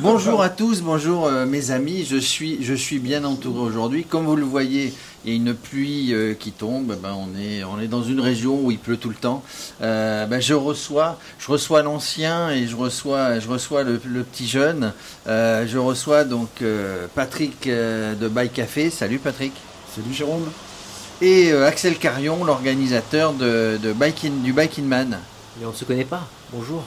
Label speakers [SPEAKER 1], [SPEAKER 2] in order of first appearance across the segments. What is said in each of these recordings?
[SPEAKER 1] bonjour à tous, bonjour euh, mes amis. Je suis, je suis bien entouré aujourd'hui. Comme vous le voyez, il y a une pluie euh, qui tombe. Ben, on, est, on est dans une région où il pleut tout le temps. Euh, ben, je reçois, je reçois l'ancien et je reçois, je reçois le, petit jeune. je reçois donc Patrick de Bike Café. Salut Patrick.
[SPEAKER 2] Salut Jérôme.
[SPEAKER 1] Et Axel Carion, l'organisateur de, de du Bike in Man.
[SPEAKER 3] Mais on ne se connaît pas. Bonjour.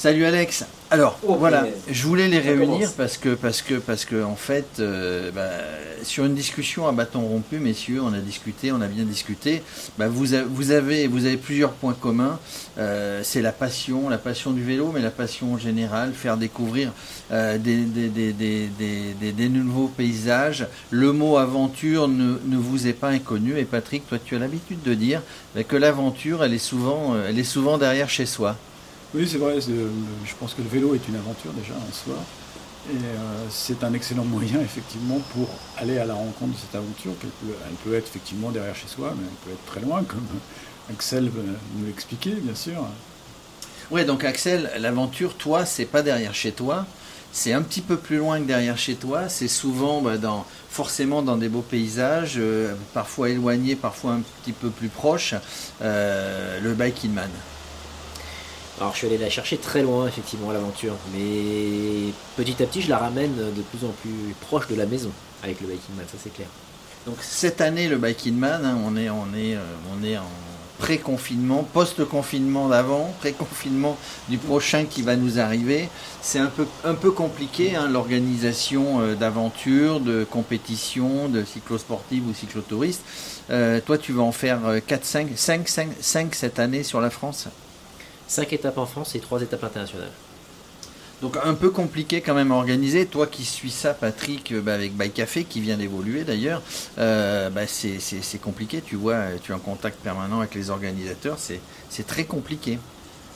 [SPEAKER 1] Salut Alex. Alors voilà, je voulais les réunir parce que parce que parce que en fait, euh, bah, sur une discussion à bâton rompu, messieurs, on a discuté, on a bien discuté. Bah, vous, vous avez vous avez plusieurs points communs. Euh, c'est la passion, la passion du vélo, mais la passion générale, faire découvrir euh, des, des, des, des, nouveaux paysages. Le mot aventure ne, ne, vous est pas inconnu. Et Patrick, toi, tu as l'habitude de dire bah, que l'aventure, elle est souvent elle est souvent derrière chez soi.
[SPEAKER 2] Oui, c'est vrai. Je pense que le vélo est une aventure déjà en soi. Et euh, c'est un excellent moyen, effectivement, pour aller à la rencontre de cette aventure. Elle peut, être effectivement derrière chez soi, mais elle peut être très loin, comme Axel nous l'expliquer, bien sûr.
[SPEAKER 1] Oui, donc Axel, l'aventure, toi, c'est pas derrière chez toi. C'est un petit peu plus loin que derrière chez toi. C'est souvent bah, dans, forcément dans des beaux paysages, euh, parfois éloignés, parfois un petit peu plus proches. Euh, le Biking Man.
[SPEAKER 3] Alors je suis allé la chercher très loin effectivement l'aventure, mais petit à petit je la ramène de plus en plus proche de la maison avec le Biking Man, ça c'est clair.
[SPEAKER 1] Donc cette année le Biking Man, hein, euh, on est en pré-confinement, post-confinement d'avant, pré-confinement du prochain qui va nous arriver. C'est un peu, un peu compliqué hein, l'organisation euh, d'aventures, de compétitions, de cyclosportives ou cyclotouristes. Euh, toi tu vas en faire 4, 5, 5, 5, 5 cette année sur la France?
[SPEAKER 3] 5 étapes en France et 3 étapes internationales.
[SPEAKER 1] Donc un peu compliqué quand même à organiser. Toi qui suis ça, Patrick, euh, bah, avec Bike Café, qui vient d'évoluer d'ailleurs, euh, bah, c'est compliqué. Tu vois, tu es en contact permanent avec les organisateurs. C'est très compliqué.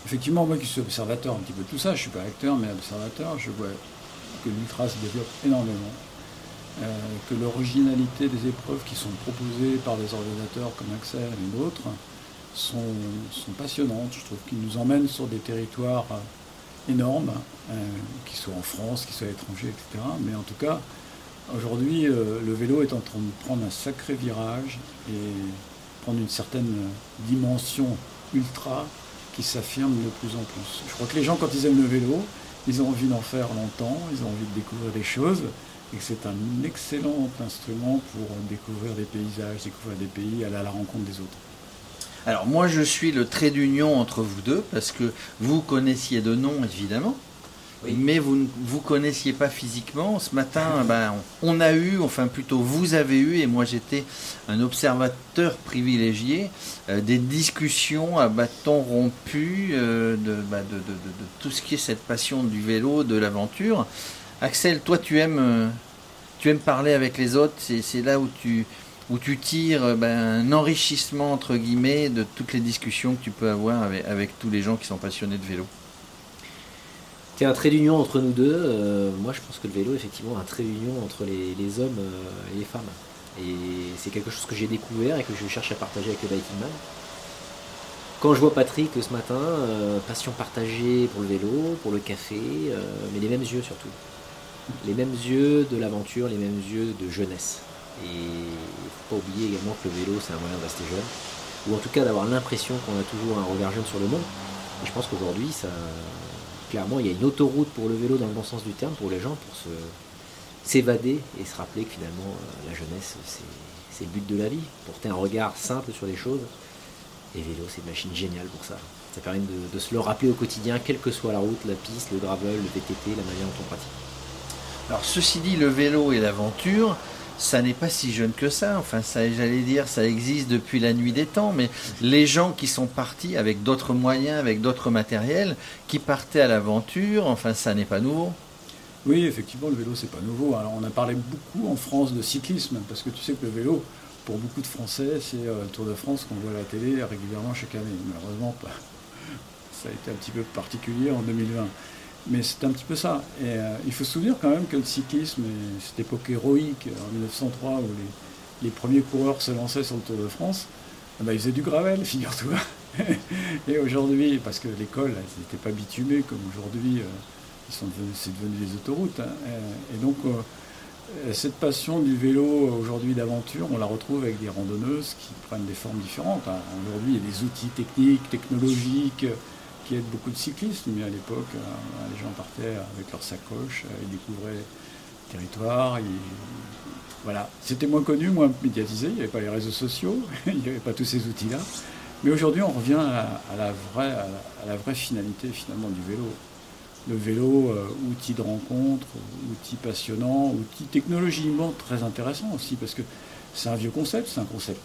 [SPEAKER 2] Effectivement, moi qui suis observateur un petit peu de tout ça, je ne suis pas acteur, mais observateur, je vois que l'ultra se développe énormément. Euh, que l'originalité des épreuves qui sont proposées par des organisateurs comme Axel et d'autres sont, passionnantes. Je trouve qu'ils nous emmènent sur des territoires euh, énormes, euh, qu'ils soient en France, qu'ils soient à l'étranger, etc. Mais en tout cas, aujourd'hui, euh, le vélo est en train de prendre un sacré virage et prendre une certaine dimension ultra qui s'affirme de plus en plus. Je crois que les gens, quand ils aiment le vélo, ils ont envie d'en faire longtemps, ils ont envie de découvrir des choses, et que c'est un excellent instrument pour découvrir des paysages, découvrir des pays, aller à la rencontre des autres.
[SPEAKER 1] Alors moi je suis le trait d'union entre vous deux parce que vous connaissiez de nom évidemment, mais vous ne vous connaissiez pas physiquement. Ce matin, ben, on, a eu, enfin plutôt vous avez eu, et moi j'étais un observateur privilégié, euh, des discussions à bâton rompu euh, bah, de, tout ce qui est cette passion du vélo, de l'aventure. Axel, toi tu aimes, euh, tu aimes parler avec les autres, c'est là où tu, où tu tires euh, ben, un enrichissement entre guillemets de toutes les discussions que tu peux avoir avec, tous les gens qui sont passionnés de vélo.
[SPEAKER 3] C'est un trait d'union entre nous deux. Euh, moi, je pense que le vélo, effectivement, un trait d'union entre les, hommes euh, et les femmes. Et c'est quelque chose que j'ai découvert et que je cherche à partager avec le Biking Man. Quand je vois Patrick ce matin, passion partagée pour le vélo, pour le café, mais les mêmes yeux surtout. Les mêmes yeux de l'aventure, les mêmes yeux de jeunesse. Et il ne faut pas oublier également que le vélo, c'est un moyen de rester jeune, ou en tout cas d'avoir l'impression qu'on a toujours un regard jeune sur le monde. Et je pense qu'aujourd'hui, clairement, il y a une autoroute pour le vélo dans le bon sens du terme pour les gens, pour se s'évader et se rappeler que finalement, euh, la jeunesse, c'est le but de la vie, porter un regard simple sur les choses. Et vélo, c'est une machine géniale pour ça. Ça permet de, de, se le rappeler au quotidien, quelle que soit la route, la piste, le gravel, le VTT, la manière dont on pratique.
[SPEAKER 1] Alors ceci dit, le vélo et l'aventure, ça n'est pas si jeune que ça. Enfin, ça, j'allais dire, ça existe depuis la nuit des temps, mais les gens qui sont partis avec d'autres moyens, avec d'autres matériels, qui partaient à l'aventure, enfin, ça n'est pas nouveau.
[SPEAKER 2] Oui, effectivement, le vélo, c'est pas nouveau. Alors, on a parlé beaucoup en France de cyclisme, parce que tu sais que le vélo, pour beaucoup de Français, c'est euh, le Tour de France qu'on voit à la télé régulièrement chaque année. Malheureusement, ça a été un petit peu particulier en 2020. Mais c'est un petit peu ça. Et euh, il faut se souvenir quand même que le cyclisme, cette époque héroïque en 1903 où les, premiers coureurs se lançaient sur le Tour de France, eh ben, ils faisaient du gravel, figure-toi. et aujourd'hui, parce que l'école, n'était pas bitumée comme aujourd'hui, euh, c'est devenu des autoroutes. Hein. Et donc, cette passion du vélo aujourd'hui d'aventure, on la retrouve avec des randonneuses qui prennent des formes différentes. Hein. Aujourd'hui, il y a des outils techniques, technologiques qui aident beaucoup de cyclistes, mais à l'époque, les gens partaient avec leurs sacoches, ils découvraient le territoire, voilà. C'était moins connu, moins médiatisé, il n'y avait pas les réseaux sociaux, il n'y avait pas tous ces outils-là. Mais aujourd'hui, on revient à, la vraie, à, la, vraie, finalité finalement du vélo. Le vélo, euh, outil de rencontre, outil passionnant, outil technologiquement très intéressant aussi, parce que c'est un vieux concept, c'est un concept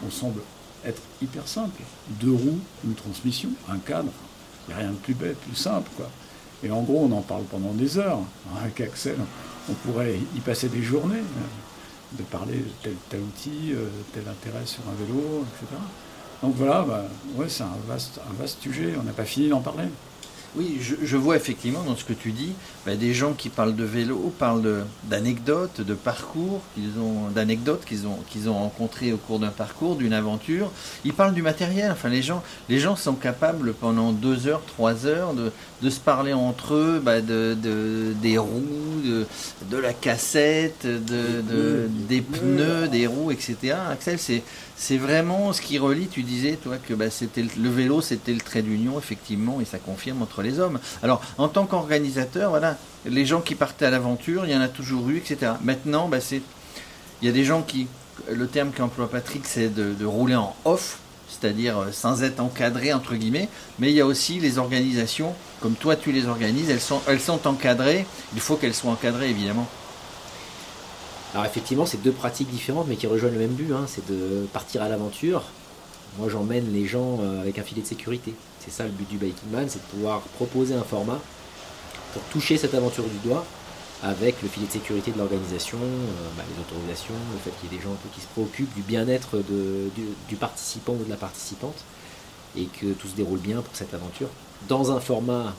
[SPEAKER 2] qu'on semble être hyper simple. Deux roues, une transmission, un cadre, il n'y a rien de plus bête, plus simple. quoi. Et en gros, on en parle pendant des heures. Avec Axel, on pourrait y passer des journées, euh, de parler de tel, outil, euh, tel intérêt sur un vélo, etc. Donc voilà, bah, ouais, c'est un vaste sujet, on n'a pas fini d'en parler.
[SPEAKER 1] Oui, je, vois effectivement dans ce que tu dis, bah, des gens qui parlent de vélo, parlent d'anecdotes, de, parcours, qu'ils ont, d'anecdotes qu'ils ont, qu'ils ont rencontrées au cours d'un parcours, d'une aventure. Ils parlent du matériel. Enfin, les gens, les gens sont capables pendant deux heures, trois heures de, de se parler entre eux, bah, de, des roues, de, la cassette, de, des pneus, des roues, etc. Axel, c'est c'est vraiment ce qui relie. Tu disais, toi, que bah, c'était le vélo, c'était le trait d'union, effectivement, et ça confirme entre les hommes. Alors, en tant qu'organisateur, voilà, les gens qui partaient à l'aventure, il y en a toujours eu, etc. Maintenant, bah, c'est, il y a des gens qui, le terme qu'emploie Patrick, c'est de, rouler en off, c'est-à-dire euh, sans être encadré entre guillemets. Mais il y a aussi les organisations, comme toi, tu les organises, elles sont, elles sont encadrées. Il faut qu'elles soient encadrées, évidemment.
[SPEAKER 3] Alors effectivement, c'est deux pratiques différentes, mais qui rejoignent le même but, hein, c'est de partir à l'aventure. Moi, j'emmène les gens euh, avec un filet de sécurité. C'est ça le but du Biking Man, c'est de pouvoir proposer un format pour toucher cette aventure du doigt avec le filet de sécurité de l'organisation, euh, bah, les autorisations, le fait qu'il y ait des gens qui se préoccupent du bien-être du, participant ou de la participante et que tout se déroule bien pour cette aventure dans un format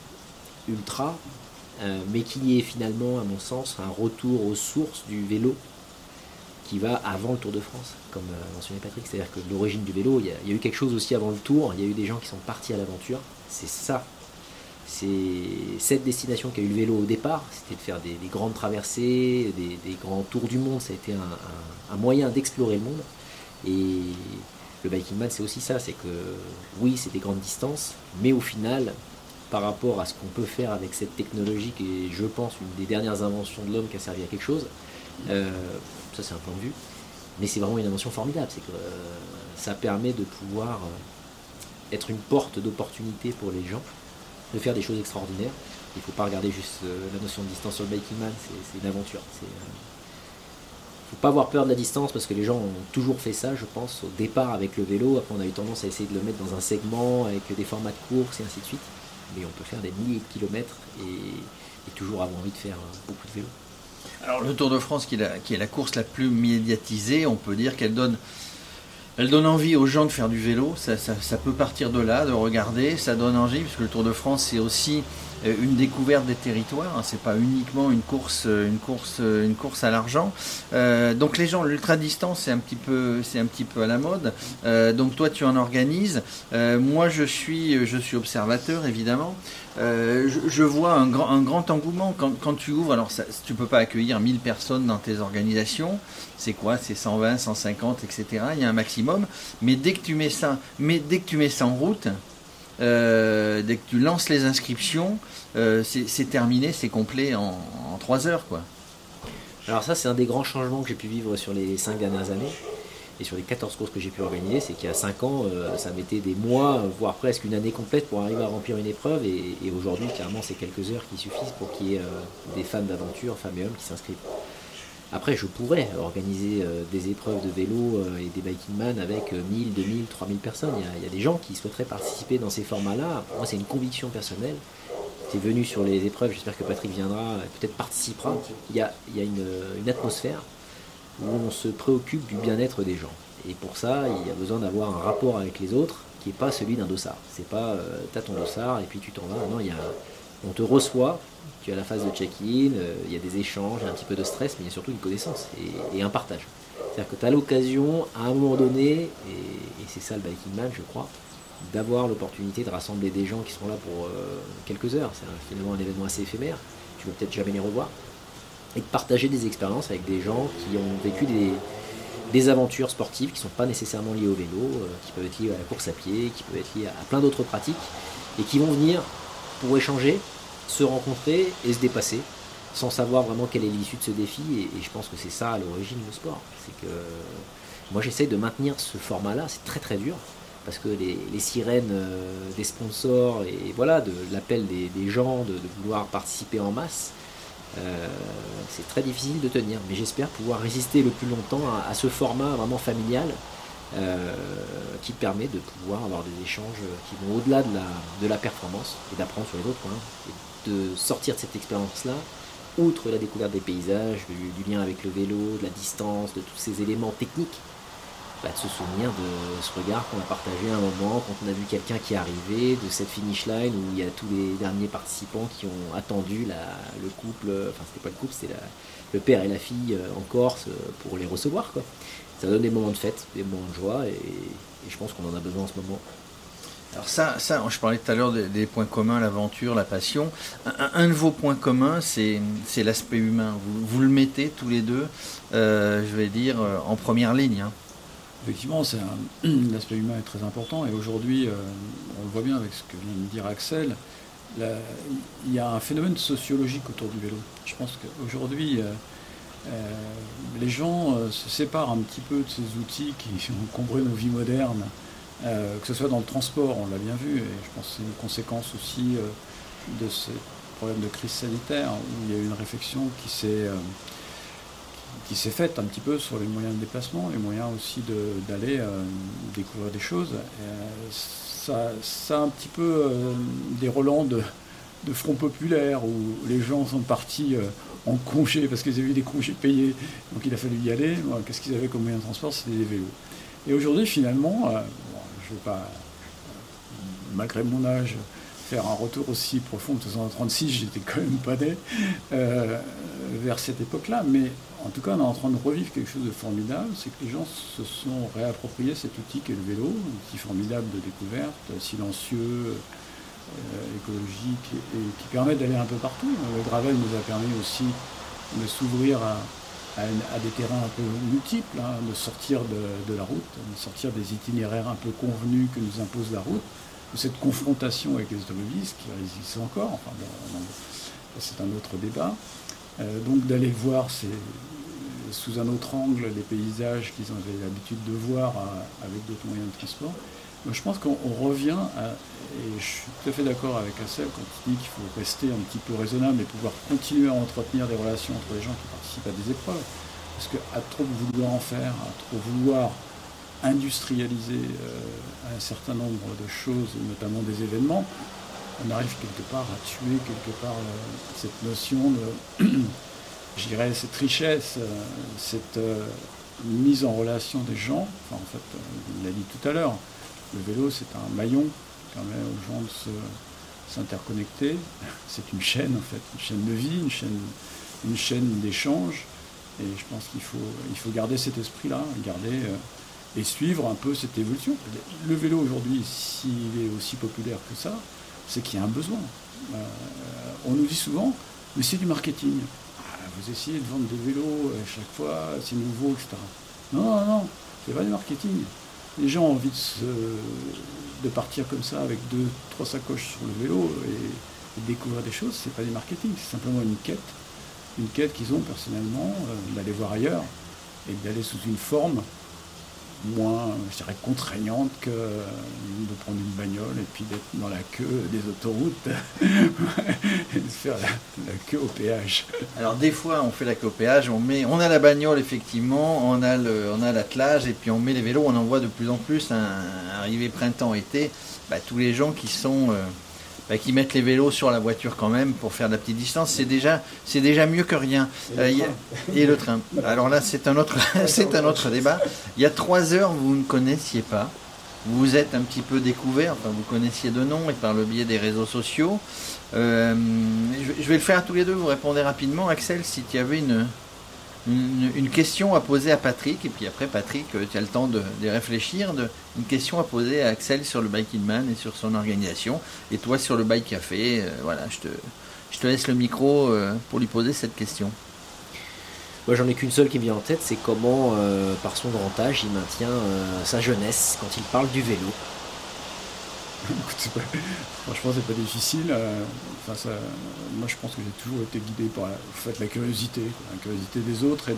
[SPEAKER 3] ultra euh, mais qu'il y ait finalement, à mon sens, un retour aux sources du vélo qui va avant le Tour de France, comme euh, mentionné Patrick. C'est-à-dire que l'origine du vélo, il y, a, eu quelque chose aussi avant le Tour, il y a eu des gens qui sont partis à l'aventure. C'est ça. C'est cette destination qui a eu le vélo au départ, c'était de faire des, grandes traversées, des, grands tours du monde. Ça a été un, moyen d'explorer le monde. Et le biking man, c'est aussi ça. C'est que oui, c'est des grandes distances, mais au final, par rapport à ce qu'on peut faire avec cette technologie qui est, je pense, une des dernières inventions de l'homme qui a servi à quelque chose. Euh, ça, c'est un point de vue. Mais c'est vraiment une invention formidable. C'est que euh, ça permet de pouvoir euh, être une porte d'opportunité pour les gens, de faire des choses extraordinaires. Il ne faut pas regarder juste la notion de distance sur le Biking Man, c'est une aventure. Il ne faut pas avoir peur de la distance parce que les gens ont toujours fait ça, je pense, au départ avec le vélo. Après, on a eu tendance à essayer de le mettre dans un segment avec des formats de course et ainsi de suite mais on peut faire des milliers de kilomètres et, toujours avoir envie de faire euh, beaucoup de vélo.
[SPEAKER 1] Alors le Tour de France, qui est la, course la plus médiatisée, on peut dire qu'elle donne, elle donne envie aux gens de faire du vélo. Ça, ça, peut partir de là, de regarder. Ça donne envie, puisque le Tour de France, c'est aussi une découverte des territoires. Hein, c'est pas uniquement une course, euh, une course, euh, une course à l'argent. donc les gens, l'ultra distance, c'est un petit peu, à la mode. donc toi, tu en organises. moi, je suis, observateur évidemment. Je, vois un grand, engouement quand, tu ouvres. Alors, tu peux pas accueillir 1000 personnes dans tes organisations. C'est quoi? C'est 120, 150, etc. Il y a un maximum. Mais dès que mais dès que tu mets ça en route, euh, dès que tu lances les inscriptions, euh, c'est terminé, c'est complet en, trois 3 heures. Quoi.
[SPEAKER 3] Alors ça, c'est un des grands changements que j'ai pu vivre sur les 5 dernières années et sur les 14 courses que j'ai pu organiser, c'est qu'il y a 5 ans, euh, ça mettait des mois, voire presque une année complète pour arriver à remplir une épreuve, et, aujourd'hui, clairement, c'est quelques heures qui suffisent pour qu'il y ait des fans d'aventure, femmes et hommes, qui s'inscrivent. Après, je pourrais organiser euh, des épreuves de vélo euh, et des biking man avec 1000, 2000, 3000 personnes. Il y, a, des gens qui souhaiteraient participer dans ces formats-là. Moi, c'est une conviction personnelle. Es venu sur les épreuves, j'espère que Patrick viendra, peut-être participera. Il y a, une, atmosphère où on se préoccupe du bien-être des gens. Et pour ça, il y a besoin d'avoir un rapport avec les autres qui n'est pas celui d'un dossard. C'est pas, euh, tu as ton dossard et puis tu t'en vas. Non, il y a, on te reçoit tu as la phase de check-in, euh, il y a des échanges, un petit peu de stress, mais il y a surtout une connaissance et, un partage. C'est-à-dire que tu as l'occasion, à un moment donné, et, c'est ça le biking man, je crois, d'avoir l'opportunité de rassembler des gens qui sont là pour quelques heures. C'est finalement un événement assez éphémère. Tu vas peut-être jamais les revoir. Et de partager des expériences avec des gens qui ont vécu des, des aventures sportives qui ne sont pas nécessairement liées au vélo, qui peuvent être liées à la course à pied, qui peuvent être liées à plein d'autres pratiques, et qui vont venir pour échanger, se rencontrer et se dépasser sans savoir vraiment quelle est l'issue de ce défi. Et, je pense que c'est ça à l'origine du sport. C'est que moi j'essaye de maintenir ce format-là, c'est très très dur. Parce que les, sirènes euh, des sponsors et voilà, de l'appel des, gens de, vouloir participer en masse, euh, c'est très difficile de tenir. Mais j'espère pouvoir résister le plus longtemps à, ce format vraiment familial euh, qui permet de pouvoir avoir des échanges qui vont au-delà de la, de la performance et d'apprendre sur les autres points. De sortir de cette expérience-là outre la découverte des paysages, du, lien avec le vélo, de la distance, de tous ces éléments techniques, bah, de se souvenir de ce regard qu'on a partagé à un moment quand on a vu quelqu'un qui est arrivé, de cette finish line où il y a tous les derniers participants qui ont attendu le couple, enfin c'était pas le couple, c'était le père et la fille euh, en Corse euh, pour les recevoir. Quoi. Ça donne des moments de fête, des moments de joie et je pense qu'on en a besoin en ce moment.
[SPEAKER 1] Alors ça, ça, je parlais tout à l'heure des, points communs, l'aventure, la passion. Un, de vos points communs, c'est l'aspect humain. Vous, le mettez tous les deux, euh, je vais dire, euh, en première ligne. Hein.
[SPEAKER 2] Effectivement, l'aspect humain est très important. Et aujourd'hui, euh, on le voit bien avec ce que vient de dire Axel, il y a un phénomène sociologique autour du vélo. Je pense qu'aujourd'hui, les gens se séparent un petit peu de ces outils qui ont encombré nos vies modernes euh, que ce soit dans le transport, on l'a bien vu, et je pense que c'est une conséquence aussi euh, de ce problème de crise sanitaire, où il y a eu une réflexion qui s'est euh, qui s'est faite un petit peu sur les moyens de déplacement, les moyens aussi d'aller découvrir des choses. ça, ça a un petit peu des relents de, de front populaire où les gens sont partis en congé parce qu'ils avaient eu des congés payés, donc il a fallu y aller. Qu'est-ce qu'ils avaient comme moyen de transport? C'était des vélos. Et aujourd'hui, finalement, je ne veux pas, malgré mon âge, faire un retour aussi profond. De 1936, j'étais quand même pas né euh, vers cette époque-là, mais en tout cas, on est en train de revivre quelque chose de formidable, c'est que les gens se sont réappropriés cet outil qu'est le vélo, un outil formidable de découverte, silencieux, euh, écologique, et, qui permet d'aller un peu partout. Le gravel nous a permis aussi de s'ouvrir à, à, des terrains un peu multiples, hein, de sortir de, la route, de sortir des itinéraires un peu convenus que nous impose la route, de cette confrontation avec les automobilistes qui résistent encore, enfin c'est un autre débat. Euh, donc d'aller voir sous un autre angle les paysages qu'ils avaient l'habitude de voir euh, avec d'autres moyens de transport. je pense qu'on revient, et je suis tout à fait d'accord avec Assel quand il dit qu'il faut rester un petit peu raisonnable et pouvoir continuer à entretenir des relations entre les gens qui participent à des épreuves. Parce qu'à trop vouloir en faire, à trop vouloir industrialiser euh, un certain nombre de choses, notamment des événements, on arrive quelque part à tuer quelque part euh, cette notion de, je dirais, cette richesse, euh, cette mise en relation des gens. Enfin, en fait, il l'a dit tout à l'heure, le vélo c'est un maillon permet aux gens de s'interconnecter. C'est une chaîne en fait, une chaîne de vie, une chaîne, une chaîne d'échange. Et je pense qu'il faut, il faut garder cet esprit-là, garder euh, et suivre un peu cette évolution. Le vélo aujourd'hui, s'il est aussi populaire que ça, c'est qu'il y a un besoin. Euh, on nous dit souvent, mais c'est du marketing. Ah, vous essayez de vendre des vélos à chaque fois, c'est nouveau, etc. Non, non, non, c'est pas du marketing. Les gens ont envie de partir comme ça avec deux, trois sacoches sur le vélo et, découvrir des choses, c'est pas du marketing, c'est simplement une quête, une quête qu'ils ont personnellement, euh, d'aller voir ailleurs et d'aller sous une forme moins, je contraignante que de prendre une bagnole et puis d'être dans la queue des autoroutes et de faire la, queue au péage.
[SPEAKER 1] Alors des fois, on fait la queue au péage, on, met, on a la bagnole effectivement, on a, l'attelage et puis on met les vélos, on en voit de plus en plus, hein, arrivé printemps-été, bah, tous les gens qui sont... Euh, bah, qui mettent les vélos sur la voiture quand même pour faire de la petite distance, c'est déjà, c'est déjà mieux que rien. Et, le, euh, train. Alors là, c'est un autre, c'est un autre débat. Il y a trois heures, vous ne connaissiez pas. Vous vous êtes un petit peu découvert, enfin vous connaissiez de nom et par le biais des réseaux sociaux. Euh, je vais le faire à tous les deux, vous répondez rapidement. Axel, si tu avais une, une, question à poser à Patrick, et puis après Patrick, euh, tu as le temps de, réfléchir, de, une question à poser à Axel sur le Bike Man et sur son organisation, et toi sur le Bike Café, euh, voilà, je te, laisse le micro euh, pour lui poser cette question.
[SPEAKER 3] Moi j'en ai qu'une seule qui me vient en tête, c'est comment, par son grand âge, il maintient sa jeunesse quand il parle du vélo.
[SPEAKER 2] Franchement, c'est pas difficile. Euh, enfin, moi, je pense que j'ai toujours été guidé par la, fait, la curiosité, la curiosité des autres.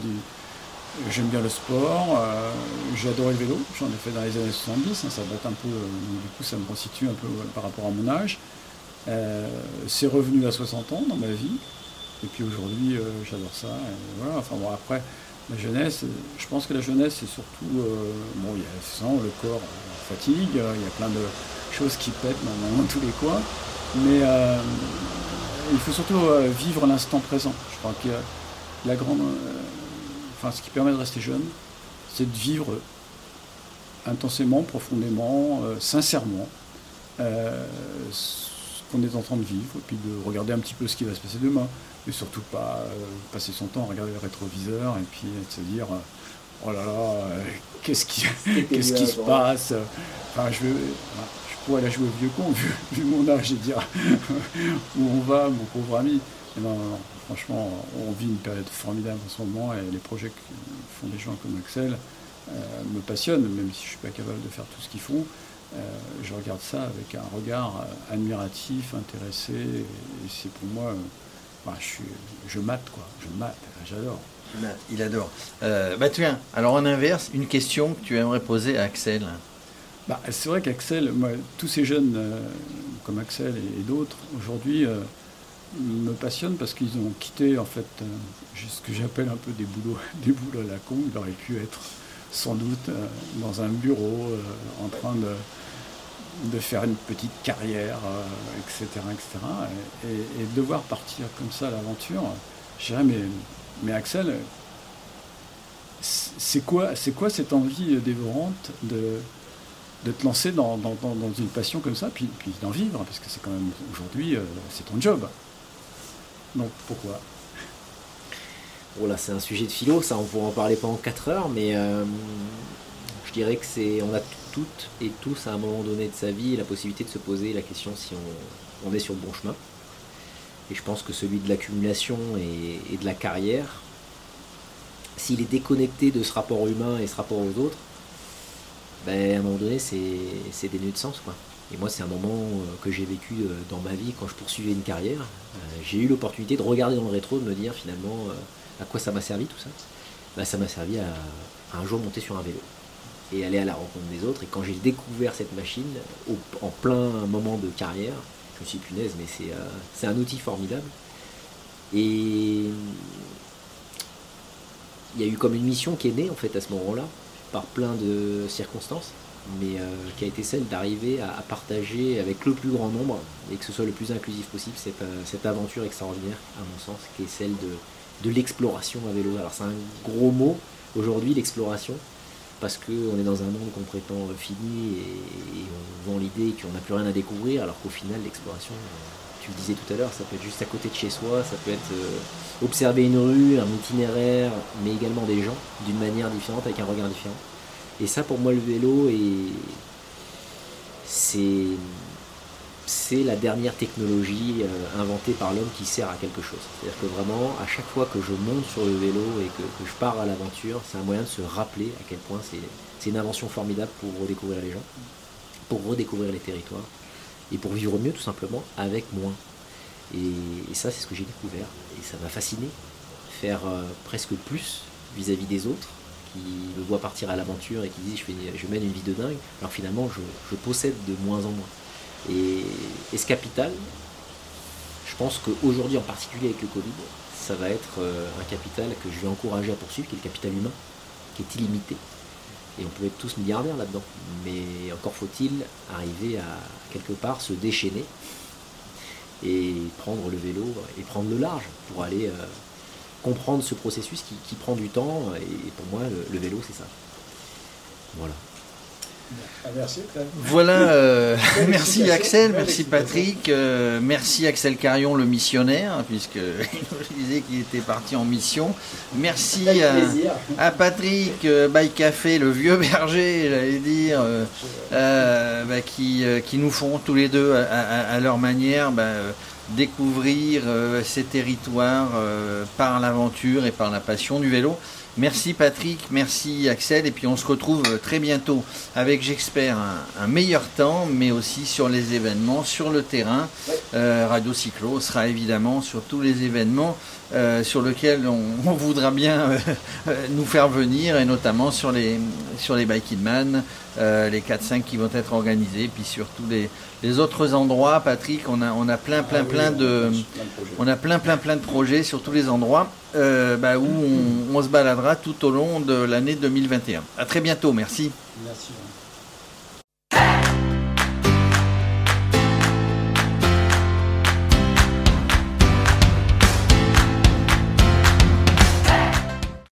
[SPEAKER 2] J'aime bien le sport, euh, j'ai adoré le vélo, j'en ai fait dans les années 70, hein, ça date un peu, euh, du coup ça me constitue un peu par rapport à mon âge. c'est revenu à 60 ans dans ma vie, et puis aujourd'hui j'adore ça. voilà, enfin bon après, la jeunesse, je pense que la jeunesse c'est surtout, bon il y a le le corps fatigue, il y a plein de, qui pètent maintenant dans tous les coins. Mais euh, il faut surtout euh, vivre l'instant présent. Je crois que la grande. Euh, enfin, ce qui permet de rester jeune, c'est de vivre intensément, profondément, sincèrement ce qu'on est en train de vivre, et puis de regarder un petit peu ce qui va se passer demain, et surtout pas passer son temps à regarder le rétroviseur et puis de se dire oh là là, qu'est-ce qui, qu'est-ce qui se passe? Enfin, je, pourrais la jouer au vieux con, vu, mon âge, et dire où on va, mon pauvre ami. non, franchement, on vit une période formidable en ce moment, et les projets que font des gens comme Axel euh, me passionnent, même si je ne suis pas capable de faire tout ce qu'ils font. Euh, je regarde ça avec un regard euh, admiratif, intéressé, et, c'est pour moi, je, suis, je mate, quoi, je mate, j'adore.
[SPEAKER 1] Il adore. bah, tiens, alors en inverse, une question que tu aimerais poser à Axel.
[SPEAKER 2] Bah, c'est vrai qu'Axel, tous ces jeunes euh, comme Axel et, d'autres, aujourd'hui, euh, me passionnent parce qu'ils ont quitté en fait euh, ce que j'appelle un peu des boulots, des boulots à la con. Ils auraient pu être sans doute dans un bureau en train de, faire une petite carrière, etc. etc. Et, devoir partir comme ça à l'aventure, je dirais, mais, mais Axel, c'est quoi, quoi cette envie dévorante de, de te lancer dans, une passion comme ça, puis, d'en vivre, parce que c'est quand même aujourd'hui, euh, c'est ton job. Donc pourquoi?
[SPEAKER 3] Bon là c'est un sujet de philo, ça on pourra en parler pendant 4 heures, mais euh, je dirais que c'est on a toutes et tous à un moment donné de sa vie la possibilité de se poser la question si on, est sur le bon chemin. Et je pense que celui de l'accumulation et de la carrière, s'il est déconnecté de ce rapport humain et ce rapport aux autres, ben, à un moment donné, c'est dénué de sens. Quoi. Et moi, c'est un moment euh, que j'ai vécu euh, dans ma vie quand je poursuivais une carrière. Euh, j'ai eu l'opportunité de regarder dans le rétro, de me dire finalement à quoi ça m'a servi tout ça. Ben, ça m'a servi à, un jour monter sur un vélo et aller à la rencontre des autres. Et quand j'ai découvert cette machine, en plein moment de carrière, je me suis punaise, mais c'est un outil formidable. Et il y a eu comme une mission qui est née en fait à ce moment-là, par plein de circonstances, mais euh, qui a été celle d'arriver à, partager avec le plus grand nombre et que ce soit le plus inclusif possible cette, euh, cette aventure extraordinaire, à mon sens, qui est celle de, l'exploration à vélo. Alors c'est un gros mot aujourd'hui, l'exploration, parce qu'on est dans un monde complètement fini et, on vend l'idée qu'on n'a plus rien à découvrir, alors qu'au final, l'exploration, tu le disais tout à l'heure, ça peut être juste à côté de chez soi, ça peut être euh, observer une rue, un itinéraire, mais également des gens d'une manière différente, avec un regard différent. Et ça, pour moi, le vélo, c'est c'est la dernière technologie euh, inventée par l'homme qui sert à quelque chose. C'est-à-dire que vraiment, à chaque fois que je monte sur le vélo et que, je pars à l'aventure, c'est un moyen de se rappeler à quel point c'est une invention formidable pour redécouvrir les gens, pour redécouvrir les territoires, et pour vivre mieux tout simplement avec moins. Et, ça c'est ce que j'ai découvert et ça m'a fasciné. Faire euh, presque plus vis-à-vis des autres qui me voient partir à l'aventure et qui disent je, mène une vie de dingue, alors finalement je, possède de moins en moins. Et, ce capital, je pense qu'aujourd'hui en particulier avec le Covid, ça va être euh, un capital que je vais encourager à poursuivre, qui est le capital humain, qui est illimité. Et on peut être tous milliardaires là-dedans. Mais encore faut-il arriver à quelque part se déchaîner et prendre le vélo et prendre le large pour aller euh, comprendre ce processus qui, prend du temps. Et pour moi, le, vélo, c'est ça. Voilà.
[SPEAKER 2] Ah, merci,
[SPEAKER 1] Voilà, euh, merci Axel, merci Patrick, euh, merci Axel Carion, le missionnaire, puisqu'il nous disait qu'il était parti en mission. Merci à, Patrick, euh, By Café, le vieux berger, j'allais dire, bah, qui, qui, nous font tous les deux à, leur manière bah, découvrir ces territoires par l'aventure et par la passion du vélo. Merci Patrick, merci Axel, et puis on se retrouve très bientôt avec, j'espère, un, meilleur temps, mais aussi sur les événements, sur le terrain. Euh, Radio Cyclo sera évidemment sur tous les événements euh, sur lesquels on, voudra bien euh, nous faire venir, et notamment sur les, sur les Bike Man, les 4-5 qui vont être organisés, puis sur tous les, les autres endroits. Patrick, on a, on a plein, plein, ah plein de, on a plein, plein, plein de projets sur tous les endroits. Bah, où on, se baladera tout au long de l'année 2021. À très bientôt. Merci.